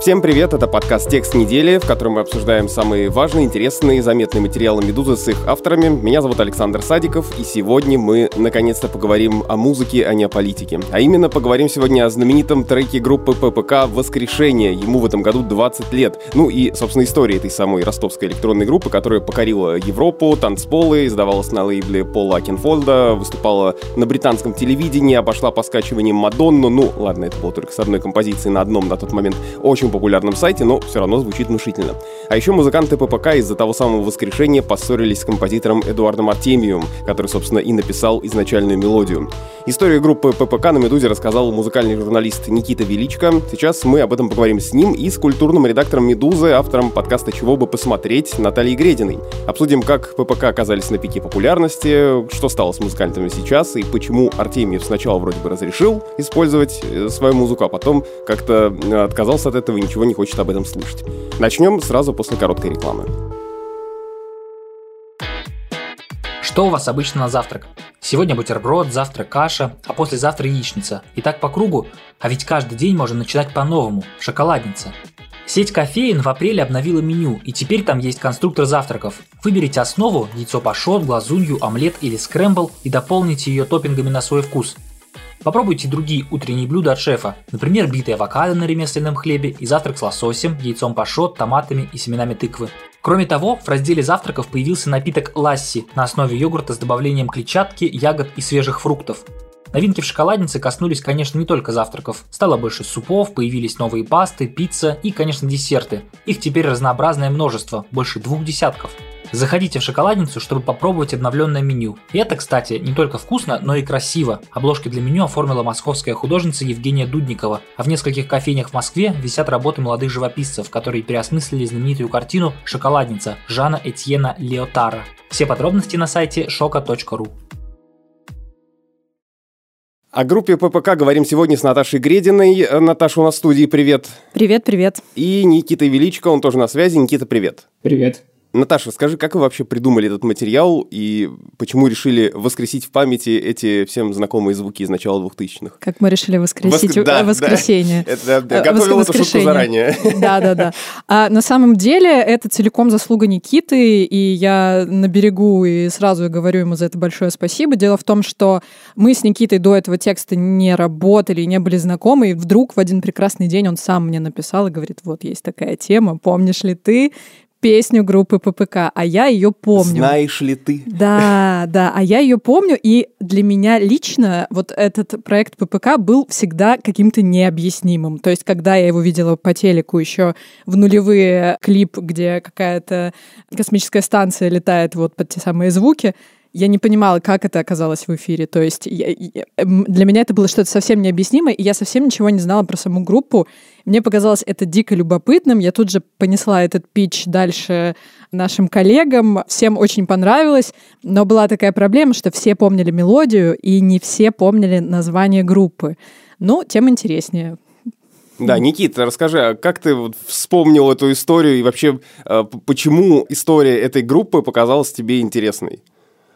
Всем привет, это подкаст «Текст недели», в котором мы обсуждаем самые важные, интересные и заметные материалы «Медузы» с их авторами. Меня зовут Александр Садиков, и сегодня мы наконец-то поговорим о музыке, а не о политике. А именно поговорим сегодня о знаменитом треке группы ППК «Воскрешение». Ему в этом году 20 лет. Ну и, собственно, история этой самой ростовской электронной группы, которая покорила Европу, танцполы, издавалась на лейбле Пола Акинфолда, выступала на британском телевидении, обошла по скачиваниям Мадонну. Ну, ладно, это было только с одной композицией на одном на тот момент очень очень популярном сайте, но все равно звучит внушительно. А еще музыканты ППК из-за того самого воскрешения поссорились с композитором Эдуардом Артемиевым, который, собственно, и написал изначальную мелодию. Историю группы ППК на «Медузе» рассказал музыкальный журналист Никита Величко. Сейчас мы об этом поговорим с ним и с культурным редактором «Медузы», автором подкаста «Чего бы посмотреть» Натальей Грединой. Обсудим, как ППК оказались на пике популярности, что стало с музыкантами сейчас и почему Артемьев сначала вроде бы разрешил использовать э, свою музыку, а потом как-то э, отказался от этого ничего не хочет об этом слышать. Начнем сразу после короткой рекламы. Что у вас обычно на завтрак? Сегодня бутерброд, завтра каша, а послезавтра яичница. И так по кругу, а ведь каждый день можно начинать по-новому. Шоколадница. Сеть кофеин в апреле обновила меню, и теперь там есть конструктор завтраков. Выберите основу, яйцо пашот, глазунью, омлет или скрэмбл и дополните ее топпингами на свой вкус – Попробуйте другие утренние блюда от шефа, например, битые авокадо на ремесленном хлебе и завтрак с лососем, яйцом пашот, томатами и семенами тыквы. Кроме того, в разделе завтраков появился напиток ласси на основе йогурта с добавлением клетчатки, ягод и свежих фруктов. Новинки в шоколаднице коснулись, конечно, не только завтраков. Стало больше супов, появились новые пасты, пицца и, конечно, десерты. Их теперь разнообразное множество, больше двух десятков. Заходите в шоколадницу, чтобы попробовать обновленное меню. И это, кстати, не только вкусно, но и красиво. Обложки для меню оформила московская художница Евгения Дудникова, а в нескольких кофейнях в Москве висят работы молодых живописцев, которые переосмыслили знаменитую картину «Шоколадница» Жана Этьена Леотара. Все подробности на сайте шока.ру. О группе ППК говорим сегодня с Наташей Грединой. Наташа у нас в студии, привет. Привет, привет. И Никита Величко, он тоже на связи. Никита, привет. Привет. Наташа, скажи, как вы вообще придумали этот материал и почему решили воскресить в памяти эти всем знакомые звуки из начала 2000-х? Как мы решили воскресить Воск... да, воскресенье. Да, это, да, готовил эту шутку заранее. Да, да, да. А на самом деле это целиком заслуга Никиты, и я на берегу и сразу говорю ему за это большое спасибо. Дело в том, что мы с Никитой до этого текста не работали, не были знакомы, и вдруг в один прекрасный день он сам мне написал и говорит, вот есть такая тема, помнишь ли ты? Песню группы ППК, а я ее помню. Знаешь ли ты? Да, да, а я ее помню, и для меня лично вот этот проект ППК был всегда каким-то необъяснимым. То есть, когда я его видела по телеку еще в нулевые клип, где какая-то космическая станция летает вот под те самые звуки, я не понимала, как это оказалось в эфире. То есть я, я, для меня это было что-то совсем необъяснимое, и я совсем ничего не знала про саму группу. Мне показалось это дико любопытным. Я тут же понесла этот пич дальше нашим коллегам. Всем очень понравилось, но была такая проблема, что все помнили мелодию, и не все помнили название группы. Ну, тем интереснее. Да, Никита, расскажи, а как ты вспомнил эту историю и вообще а, почему история этой группы показалась тебе интересной?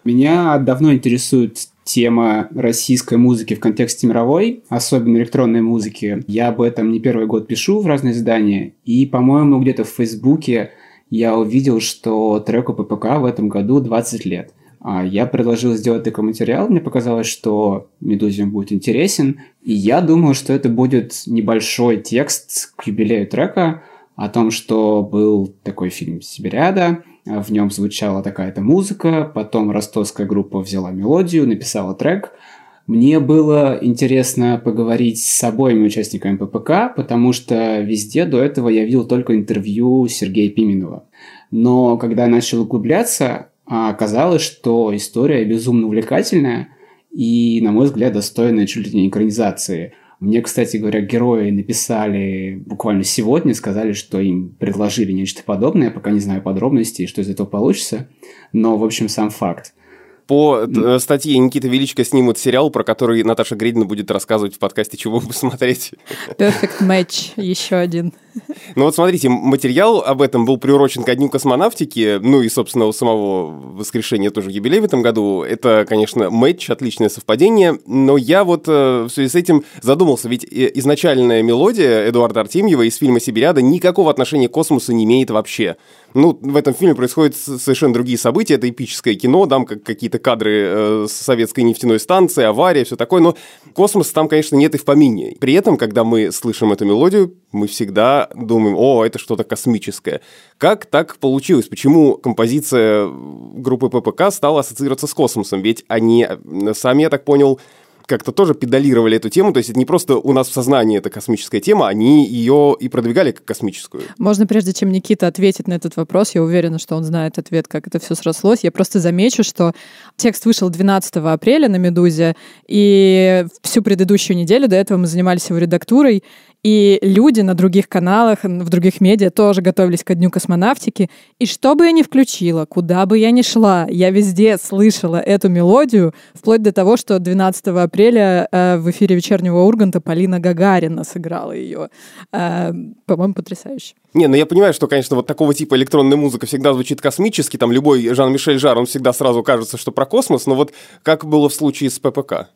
Меня давно интересует тема российской музыки в контексте мировой, особенно электронной музыки. Я об этом не первый год пишу в разные издания, и, по-моему, где-то в Фейсбуке я увидел, что треку ППК в этом году 20 лет. А я предложил сделать такой материал, мне показалось, что Медузе будет интересен, и я думал, что это будет небольшой текст к юбилею трека о том, что был такой фильм «Сибириада», в нем звучала такая-то музыка, потом ростовская группа взяла мелодию, написала трек. Мне было интересно поговорить с обоими участниками ППК, потому что везде до этого я видел только интервью Сергея Пименова. Но когда я начал углубляться, оказалось, что история безумно увлекательная и, на мой взгляд, достойная чуть ли не экранизации – мне, кстати говоря, герои написали буквально сегодня, сказали, что им предложили нечто подобное, я пока не знаю подробностей, что из этого получится, но, в общем, сам факт. По mm. статье Никиты Величко снимут сериал, про который Наташа Гредина будет рассказывать в подкасте, чего посмотреть. Perfect Match, еще один. Ну вот смотрите, материал об этом был приурочен ко Дню космонавтики, ну и, собственно, у самого воскрешения тоже юбилей в этом году. Это, конечно, матч, отличное совпадение, но я вот э, в связи с этим задумался, ведь изначальная мелодия Эдуарда Артемьева из фильма «Сибириада» никакого отношения к космосу не имеет вообще. Ну, в этом фильме происходят совершенно другие события, это эпическое кино, там как какие-то кадры э, советской нефтяной станции, авария, все такое, но космоса там, конечно, нет и в помине. При этом, когда мы слышим эту мелодию, мы всегда думаем, о, это что-то космическое. Как так получилось? Почему композиция группы ППК стала ассоциироваться с космосом? Ведь они э, сами, я так понял, как-то тоже педалировали эту тему, то есть это не просто у нас в сознании эта космическая тема, они ее и продвигали как космическую. Можно, прежде чем Никита ответит на этот вопрос, я уверена, что он знает ответ, как это все срослось, я просто замечу, что текст вышел 12 апреля на «Медузе», и всю предыдущую неделю до этого мы занимались его редактурой, и люди на других каналах, в других медиа тоже готовились ко Дню космонавтики. И что бы я ни включила, куда бы я ни шла, я везде слышала эту мелодию, вплоть до того, что 12 апреля э, в эфире вечернего Урганта Полина Гагарина сыграла ее. Э, по-моему, потрясающе. Не, ну я понимаю, что, конечно, вот такого типа электронная музыка всегда звучит космически, там любой Жан-Мишель Жар, он всегда сразу кажется, что про космос, но вот как было в случае с ППК?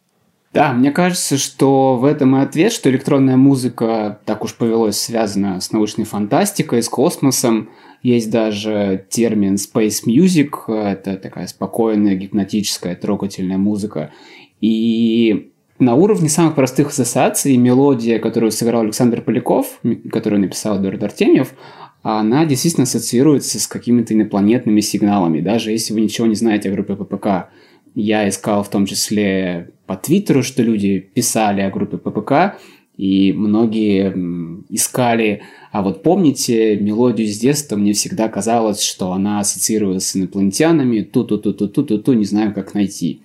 Да, мне кажется, что в этом и ответ, что электронная музыка, так уж повелось, связана с научной фантастикой, с космосом. Есть даже термин space music, это такая спокойная, гипнотическая, трогательная музыка. И на уровне самых простых ассоциаций мелодия, которую сыграл Александр Поляков, которую написал Эдуард Артемьев, она действительно ассоциируется с какими-то инопланетными сигналами, даже если вы ничего не знаете о группе ППК. Я искал в том числе по Твиттеру, что люди писали о группе ППК, и многие искали, а вот помните мелодию с детства, мне всегда казалось, что она ассоциировалась с инопланетянами, ту-ту-ту-ту-ту-ту, не знаю, как найти.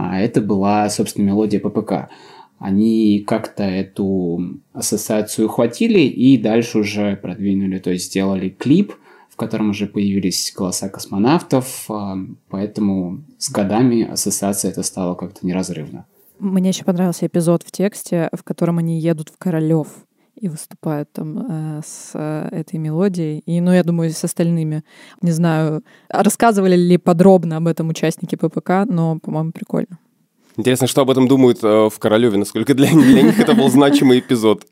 А это была, собственно, мелодия ППК. Они как-то эту ассоциацию ухватили и дальше уже продвинули, то есть сделали клип – котором уже появились голоса космонавтов, а, поэтому с годами ассоциация это стала как-то неразрывно. Мне еще понравился эпизод в тексте, в котором они едут в Королев и выступают там э, с э, этой мелодией. И, ну, я думаю, с остальными. Не знаю, рассказывали ли подробно об этом участники ППК, но, по-моему, прикольно. Интересно, что об этом думают э, в Королеве, насколько для, для них это был значимый эпизод.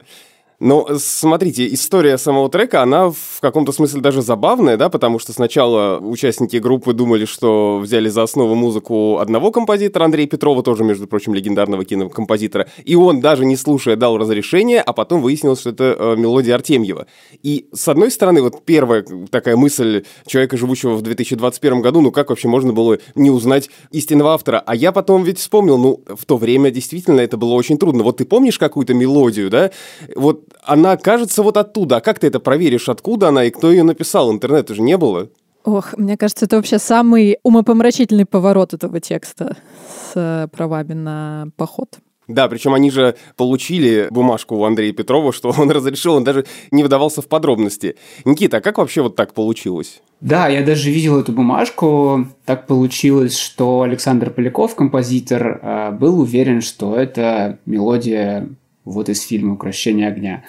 Ну, смотрите, история самого трека, она в каком-то смысле даже забавная, да, потому что сначала участники группы думали, что взяли за основу музыку одного композитора, Андрея Петрова, тоже, между прочим, легендарного кинокомпозитора, и он, даже не слушая, дал разрешение, а потом выяснилось, что это э, мелодия Артемьева. И, с одной стороны, вот первая такая мысль человека, живущего в 2021 году, ну как вообще можно было не узнать истинного автора? А я потом ведь вспомнил, ну, в то время действительно это было очень трудно. Вот ты помнишь какую-то мелодию, да? Вот она кажется вот оттуда. А как ты это проверишь, откуда она и кто ее написал? Интернета же не было. Ох, мне кажется, это вообще самый умопомрачительный поворот этого текста с э, правами на поход. Да, причем они же получили бумажку у Андрея Петрова, что он разрешил, он даже не выдавался в подробности. Никита, а как вообще вот так получилось? Да, я даже видел эту бумажку. Так получилось, что Александр Поляков, композитор, э, был уверен, что это мелодия вот из фильма «Укращение огня».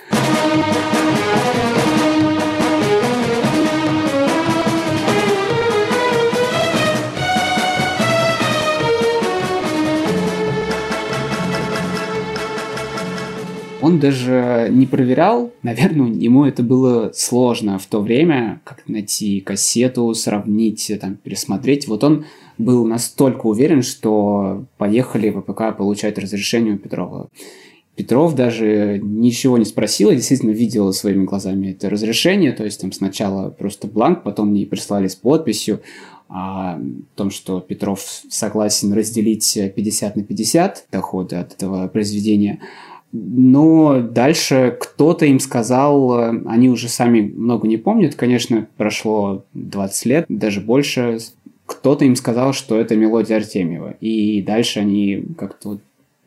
Он даже не проверял, наверное, ему это было сложно в то время, как найти кассету, сравнить, там, пересмотреть. Вот он был настолько уверен, что поехали в ВПК получать разрешение у Петрова. Петров даже ничего не спросил, я действительно видел своими глазами это разрешение, то есть там сначала просто бланк, потом мне прислали с подписью о том, что Петров согласен разделить 50 на 50 доходы от этого произведения. Но дальше кто-то им сказал, они уже сами много не помнят, конечно, прошло 20 лет, даже больше, кто-то им сказал, что это мелодия Артемьева. И дальше они как-то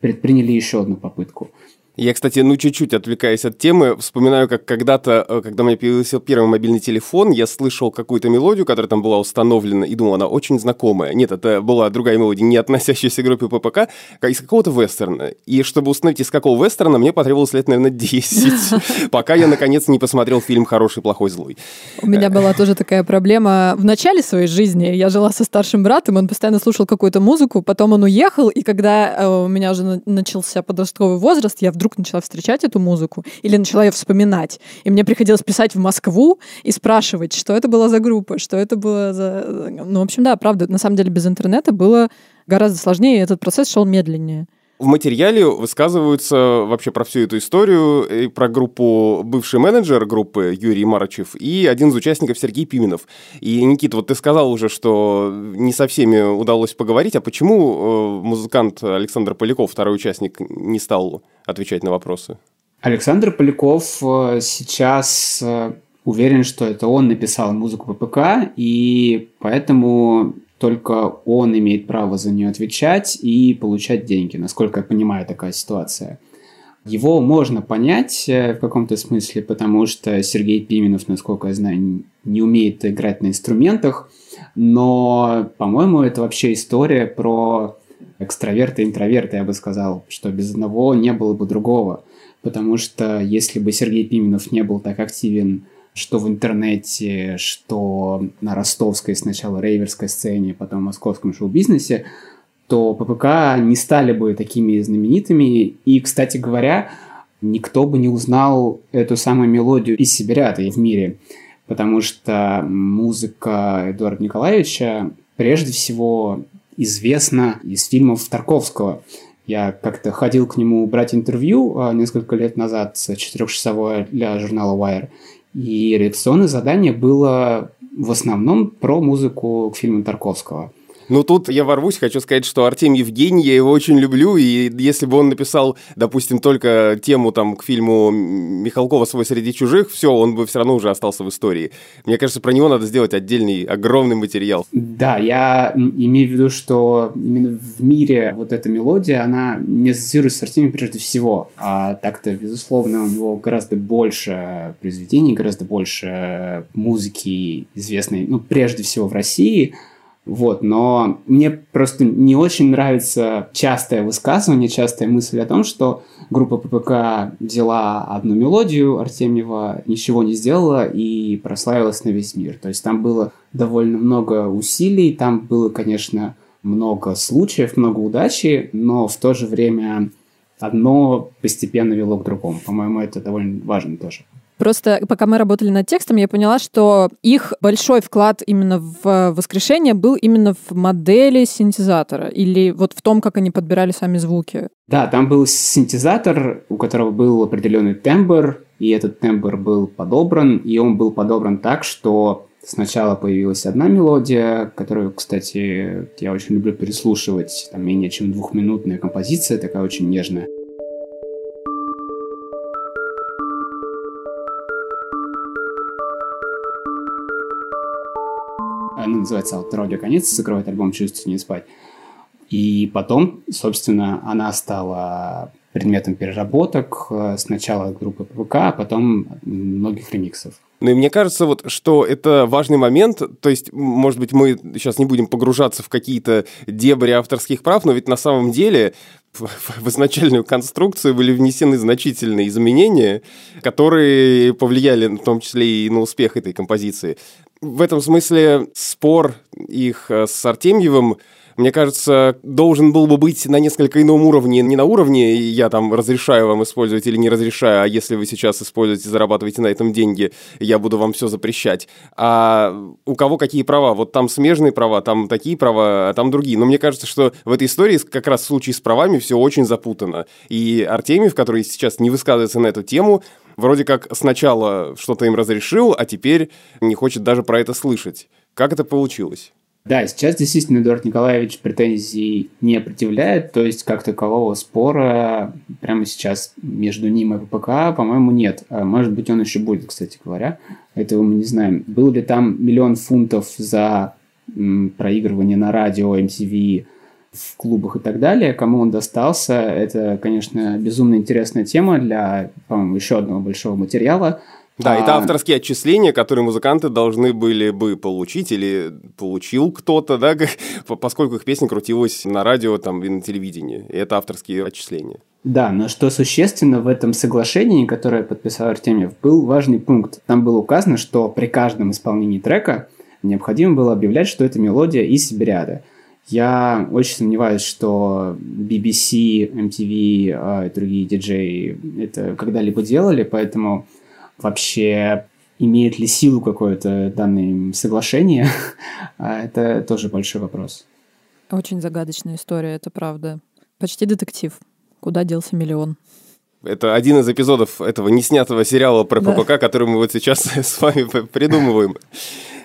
предприняли еще одну попытку. Я, кстати, ну чуть-чуть отвлекаясь от темы, вспоминаю, как когда-то, э, когда у меня появился первый мобильный телефон, я слышал какую-то мелодию, которая там была установлена, и думал, она очень знакомая. Нет, это была другая мелодия, не относящаяся к группе ППК, как из какого-то вестерна. И чтобы установить, из какого вестерна, мне потребовалось лет, наверное, 10, пока я, наконец, не посмотрел фильм «Хороший, плохой, злой». У меня была тоже такая проблема в начале своей жизни. Я жила со старшим братом, он постоянно слушал какую-то музыку, потом он уехал, и когда э, у меня уже начался подростковый возраст, я вдруг вдруг начала встречать эту музыку или начала ее вспоминать. И мне приходилось писать в Москву и спрашивать, что это была за группа, что это было за... Ну, в общем, да, правда, на самом деле без интернета было гораздо сложнее, и этот процесс шел медленнее. В материале высказываются вообще про всю эту историю, и про группу бывший менеджер группы Юрий Марачев и один из участников Сергей Пименов. И, Никита, вот ты сказал уже, что не со всеми удалось поговорить, а почему э, музыкант Александр Поляков, второй участник, не стал отвечать на вопросы? Александр Поляков э, сейчас э, уверен, что это он написал музыку ППК, и поэтому только он имеет право за нее отвечать и получать деньги, насколько я понимаю такая ситуация. Его можно понять э, в каком-то смысле, потому что Сергей Пименов, насколько я знаю, не умеет играть на инструментах, но, по-моему, это вообще история про экстраверта и интроверта, я бы сказал, что без одного не было бы другого. Потому что если бы Сергей Пименов не был так активен что в интернете, что на ростовской сначала рейверской сцене, потом московском шоу-бизнесе, то ППК не стали бы такими знаменитыми. И, кстати говоря, никто бы не узнал эту самую мелодию из Сибирята и в мире, потому что музыка Эдуарда Николаевича прежде всего известна из фильмов Тарковского. Я как-то ходил к нему брать интервью а, несколько лет назад, четырехчасовое для журнала Wire, и редакционное задание было в основном про музыку к фильму Тарковского – ну, тут я ворвусь, хочу сказать, что Артем Евгений, я его очень люблю, и если бы он написал, допустим, только тему там к фильму Михалкова «Свой среди чужих», все, он бы все равно уже остался в истории. Мне кажется, про него надо сделать отдельный, огромный материал. Да, я имею в виду, что именно в мире вот эта мелодия, она не ассоциируется с Артемием прежде всего, а так-то, безусловно, у него гораздо больше произведений, гораздо больше музыки известной, ну, прежде всего в России – вот, но мне просто не очень нравится частое высказывание, частая мысль о том, что группа ППК взяла одну мелодию Артемьева, ничего не сделала и прославилась на весь мир. То есть там было довольно много усилий, там было, конечно, много случаев, много удачи, но в то же время одно постепенно вело к другому. По-моему, это довольно важно тоже. Просто пока мы работали над текстом, я поняла, что их большой вклад именно в воскрешение был именно в модели синтезатора или вот в том, как они подбирали сами звуки. Да, там был синтезатор, у которого был определенный тембр, и этот тембр был подобран, и он был подобран так, что Сначала появилась одна мелодия, которую, кстати, я очень люблю переслушивать. Там менее чем двухминутная композиция, такая очень нежная. Она называется «Аутро конец», закрывает альбом «Чувствую не спать». И потом, собственно, она стала предметом переработок э, сначала группы ПВК, а потом многих ремиксов. Ну и мне кажется, вот, что это важный момент, то есть, может быть, мы сейчас не будем погружаться в какие-то дебри авторских прав, но ведь на самом деле в изначальную конструкцию были внесены значительные изменения, которые повлияли в том числе и на успех этой композиции в этом смысле спор их э, с Артемьевым мне кажется, должен был бы быть на несколько ином уровне. Не на уровне «я там разрешаю вам использовать или не разрешаю, а если вы сейчас используете, зарабатываете на этом деньги, я буду вам все запрещать». А у кого какие права? Вот там смежные права, там такие права, а там другие. Но мне кажется, что в этой истории как раз в случае с правами все очень запутано. И Артемьев, который сейчас не высказывается на эту тему, вроде как сначала что-то им разрешил, а теперь не хочет даже про это слышать. Как это получилось? Да, сейчас действительно Эдуард Николаевич претензий не предъявляет, то есть как такового спора прямо сейчас между ним и ППК, по-моему, нет. А может быть, он еще будет, кстати говоря, этого мы не знаем. Был ли там миллион фунтов за м, проигрывание на радио MTV в клубах и так далее. Кому он достался, это, конечно, безумно интересная тема для, по-моему, еще одного большого материала. Да, а... это авторские отчисления, которые музыканты должны были бы получить или получил кто-то, да, поскольку их песня крутилась на радио там, и на телевидении. И это авторские отчисления. Да, но что существенно в этом соглашении, которое подписал Артемьев, был важный пункт. Там было указано, что при каждом исполнении трека необходимо было объявлять, что это мелодия из Сибириады. Я очень сомневаюсь, что BBC, MTV а, и другие диджеи это когда-либо делали, поэтому вообще имеет ли силу какое-то данное соглашение, а, это тоже большой вопрос. Очень загадочная история, это правда. Почти детектив. Куда делся миллион? Это один из эпизодов этого неснятого сериала про ППК, да. который мы вот сейчас с вами придумываем.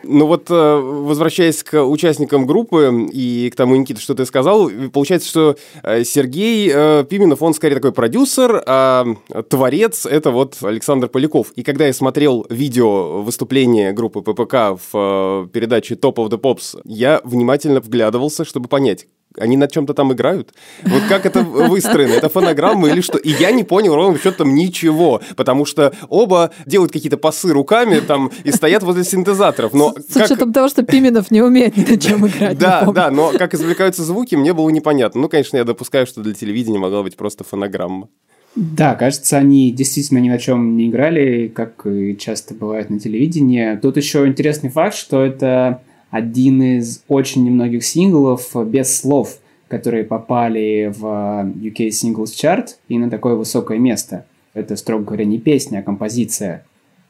Ну вот, э, возвращаясь к участникам группы и к тому, Никита, что ты сказал, получается, что э, Сергей э, Пименов, он скорее такой продюсер, а творец — это вот Александр Поляков. И когда я смотрел видео выступления группы ППК в передаче Top of the Pops, я внимательно вглядывался, чтобы понять, они над чем-то там играют? Вот как это выстроено? Это фонограмма или что? И я не понял ровно счетом ничего, потому что оба делают какие-то пасы руками там и стоят возле синтезаторов. Но С как... учетом того, что Пименов не умеет ни на чем играть. Да, да, но как извлекаются звуки, мне было непонятно. Ну, конечно, я допускаю, что для телевидения могла быть просто фонограмма. Да, кажется, они действительно ни на чем не играли, как и часто бывает на телевидении. Тут еще интересный факт, что это один из очень немногих синглов без слов, которые попали в UK Singles Chart и на такое высокое место. Это, строго говоря, не песня, а композиция.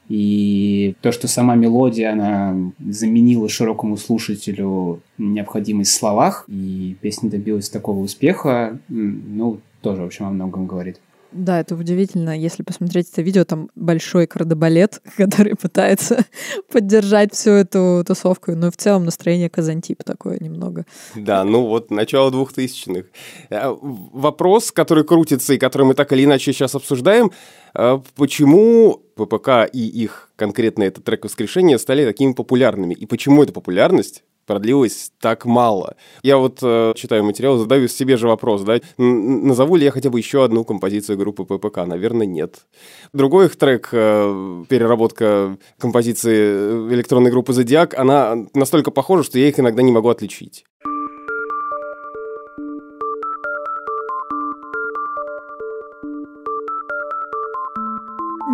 И то, что сама мелодия, она заменила широкому слушателю необходимость в словах, и песня добилась такого успеха, ну, тоже, в общем, о многом говорит. Да, это удивительно. Если посмотреть это видео, там большой кардебалет, который пытается поддержать всю эту тусовку. Но в целом настроение Казантип такое немного. Да, ну вот начало двухтысячных. Э, вопрос, который крутится и который мы так или иначе сейчас обсуждаем, э, почему ППК и их конкретно этот трек воскрешения стали такими популярными? И почему эта популярность продлилось так мало. Я вот э, читаю материал, задаю себе же вопрос, да, назову ли я хотя бы еще одну композицию группы ППК? Наверное, нет. Другой их трек, э, переработка композиции э, электронной группы Зодиак, она настолько похожа, что я их иногда не могу отличить.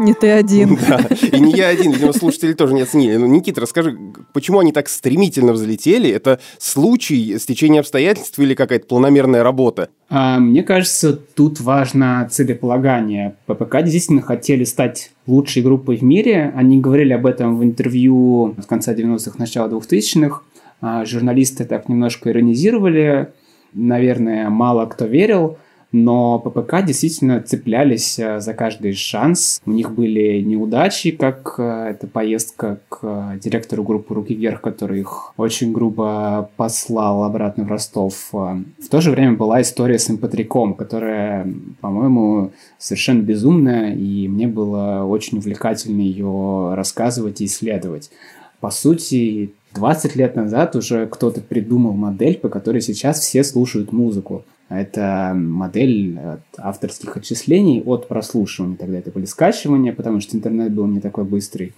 Не ты один. Да, и не я один, видимо, слушатели тоже не оценили. Ну, Никита, расскажи, почему они так стремительно взлетели? Это случай, стечение обстоятельств или какая-то планомерная работа? А, мне кажется, тут важно целеполагание. ППК действительно хотели стать лучшей группой в мире. Они говорили об этом в интервью в конце 90-х, начала 2000-х. А, журналисты так немножко иронизировали. Наверное, мало кто верил но ППК действительно цеплялись э, за каждый шанс. У них были неудачи, как э, эта поездка к э, директору группы «Руки вверх», который их очень грубо послал обратно в Ростов. В то же время была история с импатриком, которая, по-моему, совершенно безумная, и мне было очень увлекательно ее рассказывать и исследовать. По сути, 20 лет назад уже кто-то придумал модель, по которой сейчас все слушают музыку. Это модель авторских отчислений от прослушивания. Тогда это были скачивания, потому что интернет был не такой быстрый.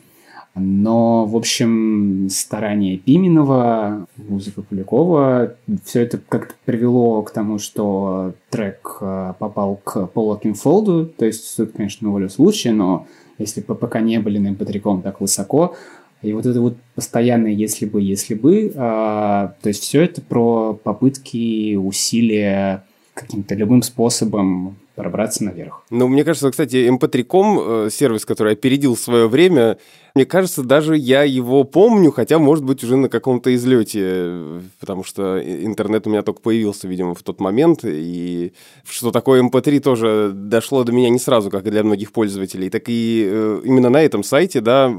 Но, в общем, старания Пименова, музыка Полякова, все это как-то привело к тому, что трек э, попал к Полу Кинфолду. То есть, тут, конечно, на волю случая, но если пока не были на mp так высоко, и вот это вот постоянное «если бы, если бы», а, то есть все это про попытки, усилия каким-то любым способом пробраться наверх. Ну, мне кажется, кстати, mp3.com, э, сервис, который опередил свое время, мне кажется, даже я его помню, хотя, может быть, уже на каком-то излете, потому что интернет у меня только появился, видимо, в тот момент, и что такое mp3 тоже дошло до меня не сразу, как и для многих пользователей. Так и э, именно на этом сайте, да,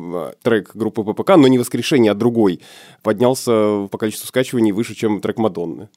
трек группы ППК, но не воскрешение, а другой, поднялся по количеству скачиваний выше, чем трек Мадонны.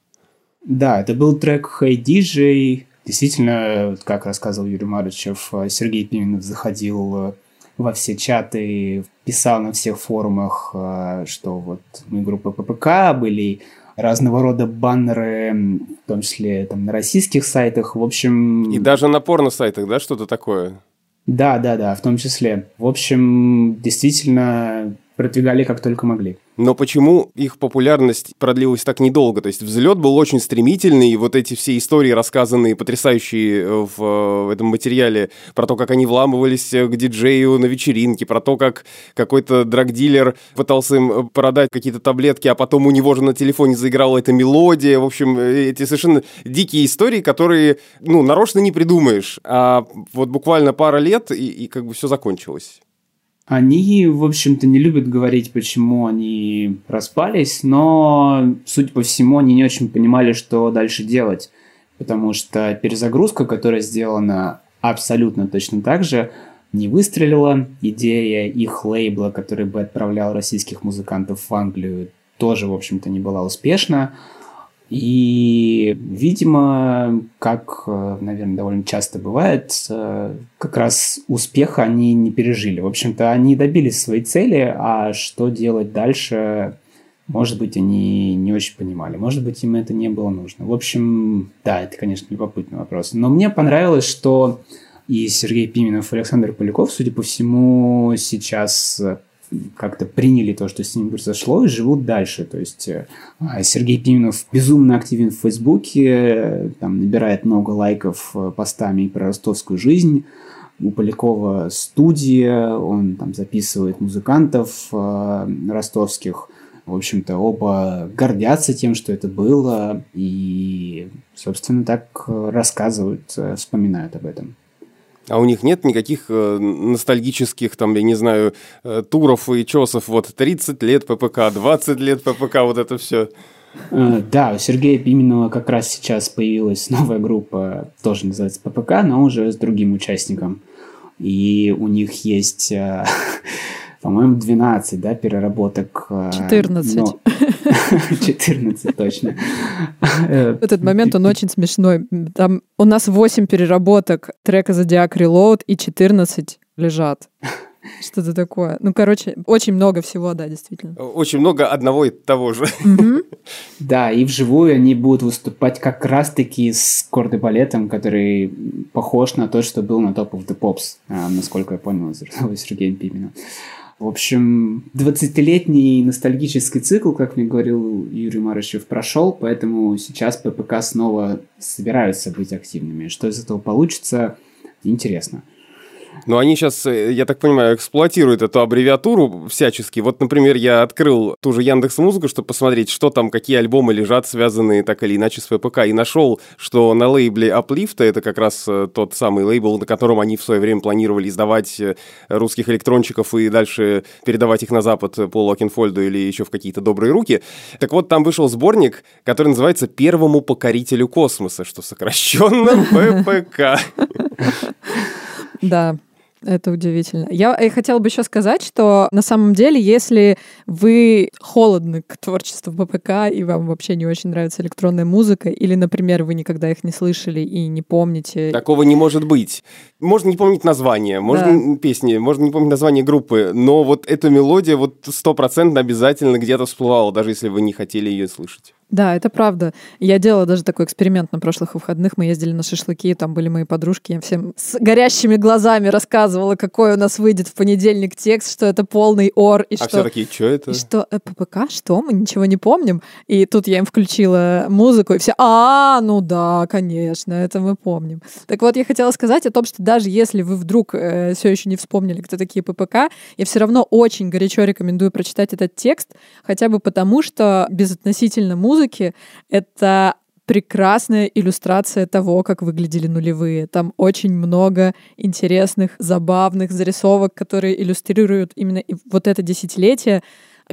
Да, это был трек Hey DJ, Действительно, как рассказывал Юрий Марычев, э, Сергей Пименов заходил э, во все чаты, писал на всех форумах, э, что вот мы группа ППК были разного рода баннеры, в том числе там на российских сайтах. В общем... И даже на порно-сайтах, да, что-то такое? Да, да, да, в том числе. В общем, действительно продвигали как только могли. Но почему их популярность продлилась так недолго? То есть взлет был очень стремительный, и вот эти все истории, рассказанные потрясающие э, в, в этом материале, про то, как они вламывались э, к диджею на вечеринке, про то, как какой-то драгдилер пытался им э, продать какие-то таблетки, а потом у него же на телефоне заиграла эта мелодия. В общем, эти совершенно дикие истории, которые, ну, нарочно не придумаешь. А вот буквально пара лет, и, и как бы все закончилось. Они, в общем-то, не любят говорить, почему они распались, но, судя по всему, они не очень понимали, что дальше делать, потому что перезагрузка, которая сделана абсолютно точно так же, не выстрелила. Идея их лейбла, который бы отправлял российских музыкантов в Англию, тоже, в общем-то, не была успешна. И, видимо, как, э, наверное, довольно часто бывает, э, как раз успеха они не пережили. В общем-то, они добились своей цели, а что делать дальше, может быть, они не очень понимали. Может быть, им это не было нужно. В общем, да, это, конечно, любопытный вопрос. Но мне понравилось, что и Сергей Пименов, и Александр Поляков, судя по всему, сейчас как-то приняли то, что с ним произошло, и живут дальше. То есть э, Сергей Пименов безумно активен в Фейсбуке, там набирает много лайков э, постами про ростовскую жизнь. У Полякова студия, он там записывает музыкантов э, ростовских. В общем-то, оба гордятся тем, что это было, и, собственно, так рассказывают, вспоминают об этом. А у них нет никаких э, ностальгических, там, я не знаю, э, туров и чесов, вот 30 лет ППК, 20 лет ППК, вот это все. Э, да, у Сергея именно как раз сейчас появилась новая группа, тоже называется ППК, но уже с другим участником. И у них есть по-моему, 12, да, переработок. 14. Но... 14, точно. Этот момент, он очень смешной. Там у нас 8 переработок трека Zodiac Reload и 14 лежат. Что-то такое. Ну, короче, очень много всего, да, действительно. Очень много одного и того же. Да, и вживую они будут выступать как раз-таки с балетом, который похож на то, что был на Top of the Pops, насколько я понял из Сергея Пимена. В общем, 20-летний ностальгический цикл, как мне говорил Юрий Марышев, прошел, поэтому сейчас ППК снова собираются быть активными. Что из этого получится, интересно. Но они сейчас, э, я так понимаю, эксплуатируют эту аббревиатуру всячески. Вот, например, я открыл ту же Яндекс Музыку, чтобы посмотреть, что там, какие альбомы лежат, связанные так или иначе с ВПК, и нашел, что на лейбле Uplift, это как раз э, тот самый лейбл, на котором они в свое время планировали издавать э, русских электрончиков и дальше передавать их на Запад по Локенфольду или еще в какие-то добрые руки. Так вот, там вышел сборник, который называется «Первому покорителю космоса», что сокращенно ППК. Да, это удивительно. Я э, хотела бы еще сказать, что на самом деле, если вы холодны к творчеству ППК и вам вообще не очень нравится электронная музыка, или, например, вы никогда их не слышали и не помните... Такого не может быть. Можно не помнить название, можно да. песни, можно не помнить название группы, но вот эта мелодия вот стопроцентно обязательно где-то всплывала, даже если вы не хотели ее слышать. Да, это правда. Я делала даже такой эксперимент на прошлых выходных. Мы ездили на шашлыки, там были мои подружки. Я всем с горящими глазами рассказывала, какой у нас выйдет в понедельник текст, что это полный ор. И а что, все такие, что это? И что, ППК, что? Мы ничего не помним. И тут я им включила музыку, и все, а, ну да, конечно, это мы помним. Так вот, я хотела сказать о том, что даже если вы вдруг э, все еще не вспомнили, кто такие ППК, я все равно очень горячо рекомендую прочитать этот текст, хотя бы потому, что безотносительно музыки, музыки — это прекрасная иллюстрация того, как выглядели нулевые. Там очень много интересных, забавных зарисовок, которые иллюстрируют именно вот это десятилетие,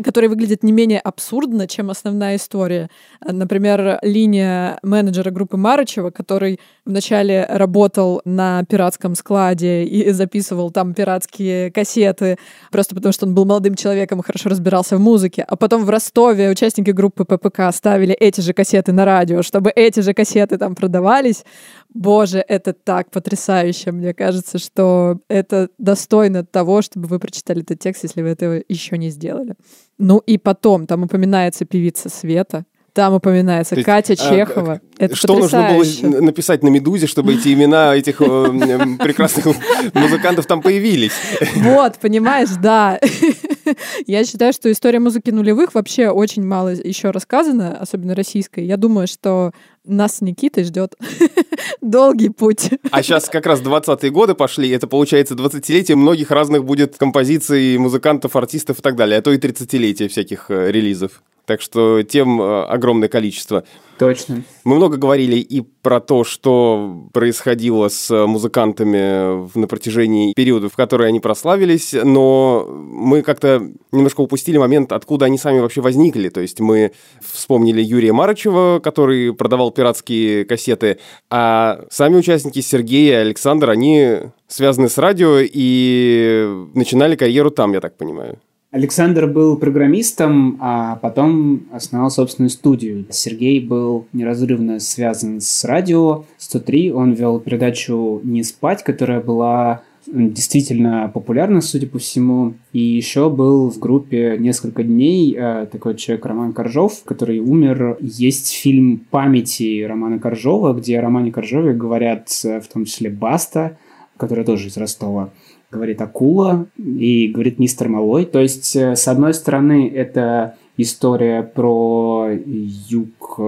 который выглядит не менее абсурдно, чем основная история. Например, линия менеджера группы Марычева, который вначале работал на пиратском складе и записывал там пиратские кассеты, просто потому что он был молодым человеком и хорошо разбирался в музыке. А потом в Ростове участники группы ППК ставили эти же кассеты на радио, чтобы эти же кассеты там продавались. Боже, это так потрясающе. Мне кажется, что это достойно того, чтобы вы прочитали этот текст, если вы этого еще не сделали. Ну и потом, там упоминается певица Света, там упоминается То есть, Катя а, Чехова. Это Что нужно потрясающе. было написать на «Медузе», чтобы эти имена этих э, прекрасных музыкантов там появились? Вот, понимаешь, да. Я считаю, что история музыки нулевых вообще очень мало еще рассказана, особенно российской. Я думаю, что нас с Никитой ждет долгий путь. А сейчас как раз 20-е годы пошли, это получается 20-летие многих разных будет композиций, музыкантов, артистов и так далее, а то и 30-летие всяких э, релизов. Так что тем э, огромное количество. Точно. Мы много говорили и про то, что происходило с музыкантами на протяжении периода, в который они прославились, но мы как-то немножко упустили момент, откуда они сами вообще возникли. То есть мы вспомнили Юрия Марычева, который продавал пиратские кассеты, а сами участники Сергей и Александр, они связаны с радио и начинали карьеру там, я так понимаю. Александр был программистом, а потом основал собственную студию. Сергей был неразрывно связан с радио 103. Он вел передачу «Не спать», которая была действительно популярна, судя по всему. И еще был в группе «Несколько дней» э, такой человек Роман Коржов, который умер. Есть фильм памяти Романа Коржова, где о Романе Коржове говорят э, в том числе Баста, которая тоже из Ростова говорит акула и говорит мистер Малой. То есть, э, с одной стороны, это история про юг,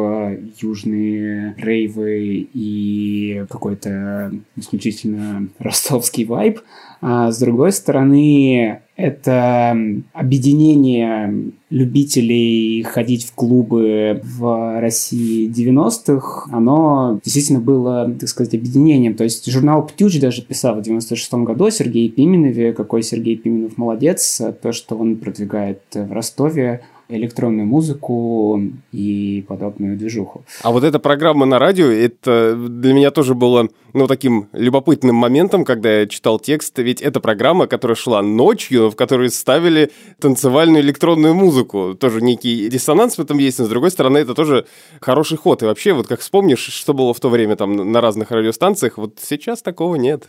южные рейвы и какой-то исключительно ростовский вайб. А с другой стороны, это объединение любителей ходить в клубы в России 90-х, оно действительно было, так сказать, объединением. То есть журнал «Птюч» даже писал в 96 году о Сергее Пименове, какой Сергей Пименов молодец, то, что он продвигает в Ростове электронную музыку и подобную движуху. А вот эта программа на радио, это для меня тоже было, ну, таким любопытным моментом, когда я читал текст, ведь это программа, которая шла ночью, в которой ставили танцевальную электронную музыку. Тоже некий диссонанс в этом есть, но с другой стороны, это тоже хороший ход. И вообще, вот как вспомнишь, что было в то время там на разных радиостанциях, вот сейчас такого нет.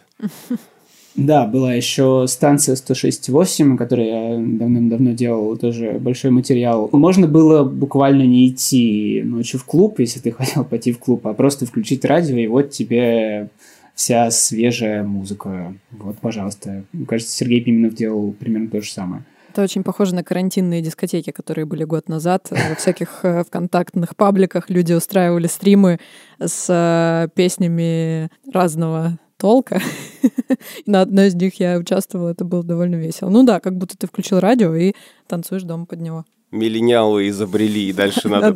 Да, была еще станция 106.8, которой я давным-давно делал тоже большой материал. Можно было буквально не идти ночью в клуб, если ты хотел пойти в клуб, а просто включить радио, и вот тебе вся свежая музыка. Вот, пожалуйста. Мне кажется, Сергей Пименов делал примерно то же самое. Это очень похоже на карантинные дискотеки, которые были год назад. Во всяких э, вконтактных пабликах люди устраивали стримы с э, песнями разного толка. На одной из них я участвовала, это было довольно весело. Ну да, как будто ты включил радио и танцуешь дома под него. Миллениалы изобрели, и дальше надо...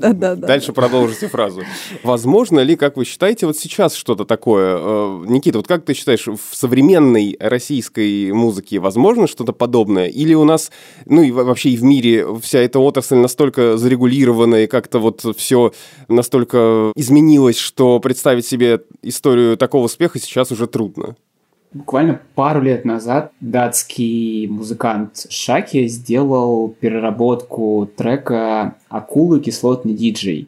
Дальше продолжите фразу. Возможно ли, как вы считаете, вот сейчас что-то такое? Э, Никита, вот как ты считаешь, в современной российской музыке возможно что-то подобное? Или у нас, ну и во- вообще и в мире вся эта отрасль настолько зарегулирована и как-то вот все настолько изменилось, что представить себе историю такого успеха сейчас уже трудно? Буквально пару лет назад датский музыкант Шаки сделал переработку трека «Акулы. Кислотный диджей».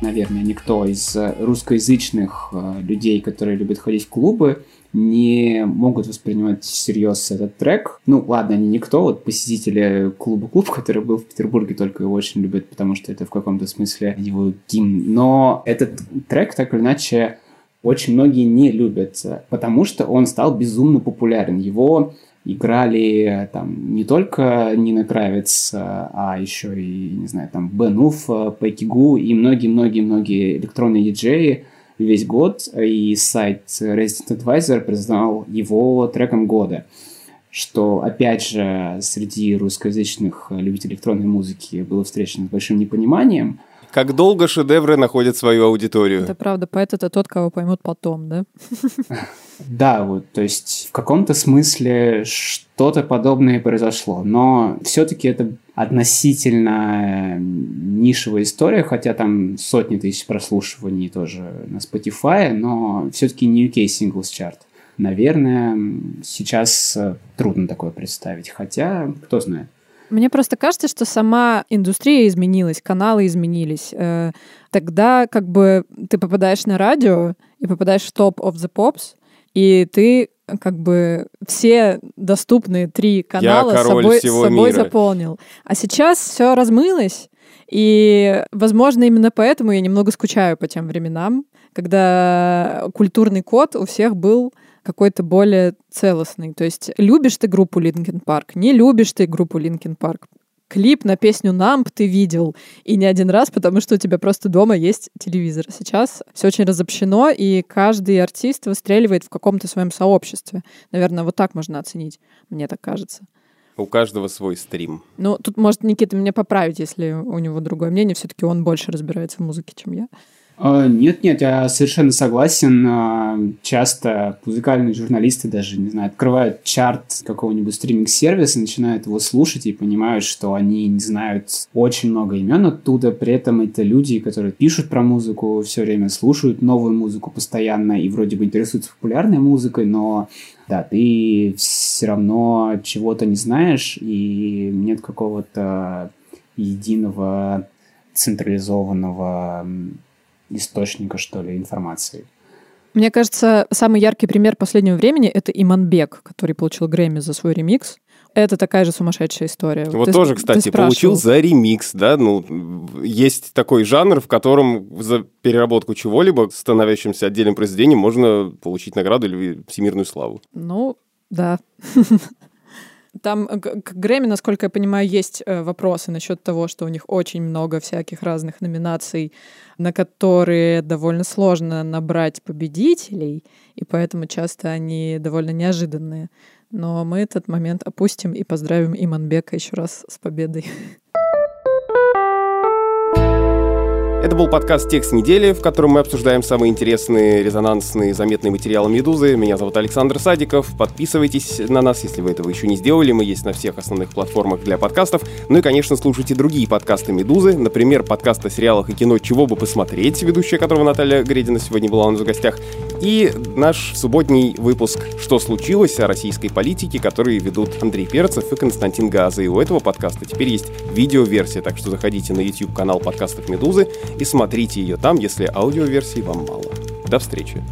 Наверное, никто из русскоязычных э, людей, которые любят ходить в клубы, не могут воспринимать всерьез этот трек. Ну, ладно, они никто, вот посетители клуба «Клуб», который был в Петербурге, только его очень любят, потому что это в каком-то смысле его гимн. Но этот трек, так или иначе, очень многие не любят, потому что он стал безумно популярен. Его играли там не только Нина Кравец, а еще и, не знаю, там Бен Уф, Пэки Гу и многие-многие-многие электронные диджеи весь год, и сайт Resident Advisor признал его треком года что, опять же, среди русскоязычных любителей электронной музыки было встречено с большим непониманием. Как долго шедевры находят свою аудиторию? Это правда, поэт это тот, кого поймут потом, да? Да, вот, то есть в каком-то смысле что-то подобное произошло, но все-таки это относительно нишевая история, хотя там сотни тысяч прослушиваний тоже на Spotify, но все-таки не UK Singles Chart. Наверное, сейчас трудно такое представить, хотя кто знает. Мне просто кажется, что сама индустрия изменилась, каналы изменились. Э, Тогда как бы ты попадаешь на радио и попадаешь в топ of the pops, и ты как бы все доступные три канала Я король собой, всего собой мира. заполнил. А сейчас все размылось, и, возможно, именно поэтому я немного скучаю по тем временам, когда культурный код у всех был какой-то более целостный. То есть любишь ты группу Linkin Park, не любишь ты группу Linkin Park. Клип на песню «Намп» ты видел, и не один раз, потому что у тебя просто дома есть телевизор. Сейчас все очень разобщено, и каждый артист выстреливает в каком-то своем сообществе. Наверное, вот так можно оценить, мне так кажется. У каждого свой стрим. Ну, тут может Никита меня поправить, если у него другое мнение. Все-таки он больше разбирается в музыке, чем я. А, Нет, нет, я совершенно согласен. А, Часто музыкальные журналисты даже, не знаю, открывают чарт какого-нибудь стриминг-сервиса, начинают его слушать и понимают, что они не знают очень много имен оттуда. При этом это люди, которые пишут про музыку все время, слушают новую музыку постоянно и вроде бы интересуются популярной музыкой, но да, ты все равно чего-то не знаешь, и нет какого-то единого централизованного источника, что ли, информации. Мне кажется, самый яркий пример последнего времени — это Иманбек, который получил Грэмми за свой ремикс. Это такая же сумасшедшая история. Вот Ты- тоже, ты кстати, получил за ремикс, да, ну, есть такой жанр, в котором за переработку чего-либо, становящимся отдельным произведением, можно получить награду или всемирную славу. Ну, да. Там э, к Грэмми, насколько я понимаю, есть э, вопросы насчет того, что у них очень много всяких разных номинаций, на которые довольно сложно набрать победителей, и поэтому часто они довольно неожиданные. Но мы этот момент опустим и поздравим Иманбека еще раз с победой. Это был подкаст «Текст недели», в котором мы обсуждаем самые интересные, резонансные, заметные материалы «Медузы». Меня зовут Александр Садиков. Подписывайтесь на нас, если вы этого еще не сделали. Мы есть на всех основных платформах для подкастов. Ну и, конечно, слушайте другие подкасты «Медузы». Например, подкаст о сериалах и кино «Чего бы посмотреть», ведущая которого Наталья Гредина сегодня была у нас в гостях. И наш субботний выпуск «Что случилось?» о российской политике, который ведут Андрей Перцев и Константин Газа. И у этого подкаста теперь есть видеоверсия, так что заходите на YouTube-канал подкастов «Медузы» и смотрите ее там, если аудиоверсии вам мало. До встречи!